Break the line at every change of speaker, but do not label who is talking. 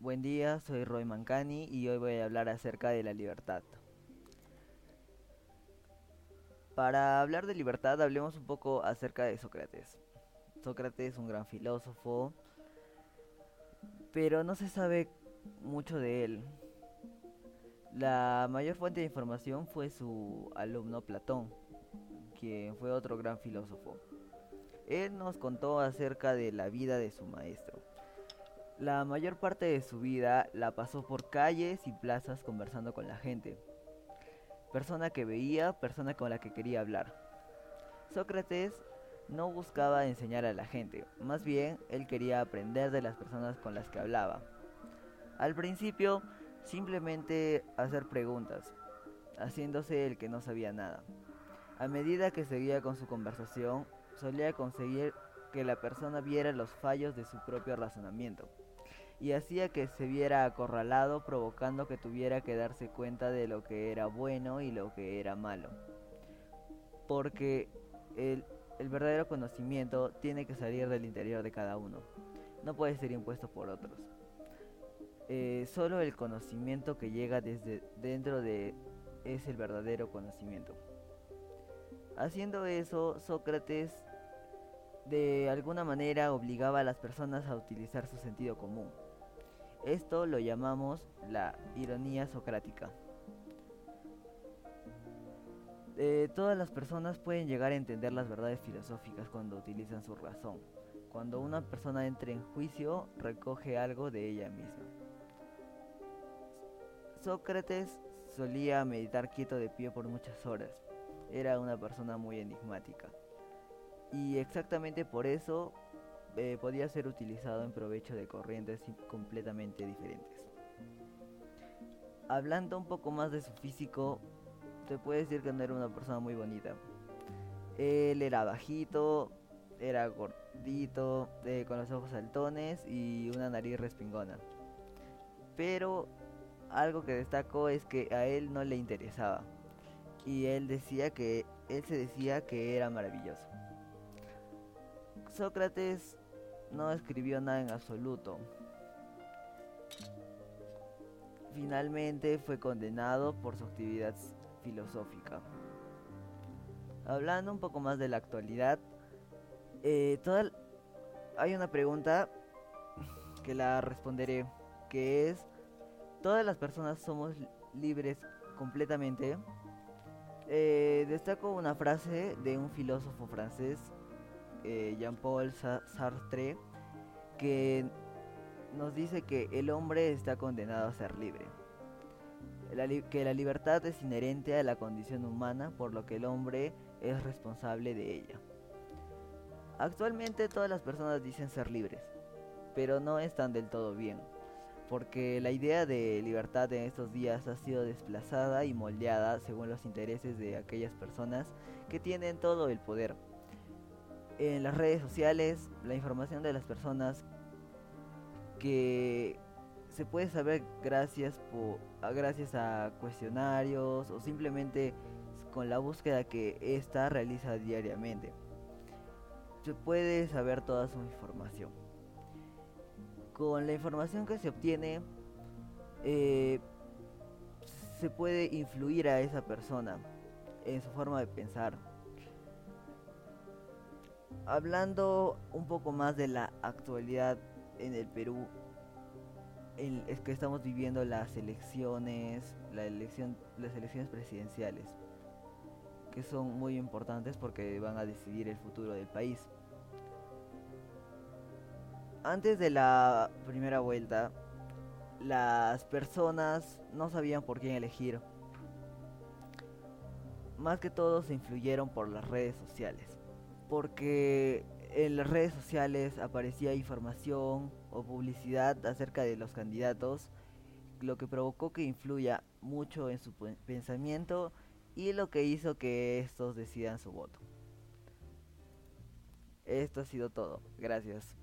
Buen día, soy Roy Mancani y hoy voy a hablar acerca de la libertad. Para hablar de libertad hablemos un poco acerca de Sócrates. Sócrates es un gran filósofo, pero no se sabe mucho de él. La mayor fuente de información fue su alumno Platón, quien fue otro gran filósofo. Él nos contó acerca de la vida de su maestro. La mayor parte de su vida la pasó por calles y plazas conversando con la gente. Persona que veía, persona con la que quería hablar. Sócrates no buscaba enseñar a la gente, más bien él quería aprender de las personas con las que hablaba. Al principio, simplemente hacer preguntas, haciéndose el que no sabía nada. A medida que seguía con su conversación, solía conseguir que la persona viera los fallos de su propio razonamiento y hacía que se viera acorralado provocando que tuviera que darse cuenta de lo que era bueno y lo que era malo. Porque el, verdadero conocimiento tiene que salir del interior de cada uno, no puede ser impuesto por otros. Eh, solo el conocimiento que llega desde dentro de es el verdadero conocimiento. Haciendo eso, Sócrates de alguna manera obligaba a las personas a utilizar su sentido común. Esto lo llamamos la ironía socrática. Eh, todas las personas pueden llegar a entender las verdades filosóficas cuando utilizan su razón. Cuando una persona entra en juicio, recoge algo de ella misma. Sócrates solía meditar quieto de pie por muchas horas. Era una persona muy enigmática. Y exactamente por eso eh, podía ser utilizado en provecho de corrientes completamente diferentes. Hablando un poco más de su físico, te puede decir que no era una persona muy bonita. Él era bajito, era gordito, eh, con los ojos saltones y una nariz respingona. Pero algo que destacó es que a él no le interesaba. Y él decía que él se decía que era maravilloso. Sócrates no escribió nada en absoluto. Finalmente fue condenado por su actividad filosófica. Hablando un poco más de la actualidad, eh, hay una pregunta que la responderé, que es, ¿todas las personas somos libres completamente? Eh, destaco una frase de un filósofo francés eh, Jean-Paul Sartre, que nos dice que el hombre está condenado a ser libre. que la libertad es inherente a la condición humana, por lo que el hombre es responsable de ella. Actualmente todas las personas dicen ser libres, pero no están del todo bien, porque la idea de libertad en estos días ha sido desplazada y moldeada según los intereses de aquellas personas que tienen todo el poder en las redes sociales la información de las personas que se puede saber gracias, a, gracias a cuestionarios o simplemente con la búsqueda que ésta realiza diariamente. Se puede saber toda su información. Con la información que se obtiene, eh, se puede influir a esa persona en su forma de pensar, hablando un poco más de la actualidad en el Perú, es que estamos viviendo las elecciones, las elecciones presidenciales, que son muy importantes porque van a decidir el futuro del país. Antes de la primera vuelta, las personas no sabían por quién elegir. Más que todo se influyeron por las redes sociales porque en las redes sociales aparecía información o publicidad acerca de los candidatos, lo que provocó que influya mucho en su pensamiento y lo que hizo que estos decidan su voto. Esto ha sido todo. Gracias.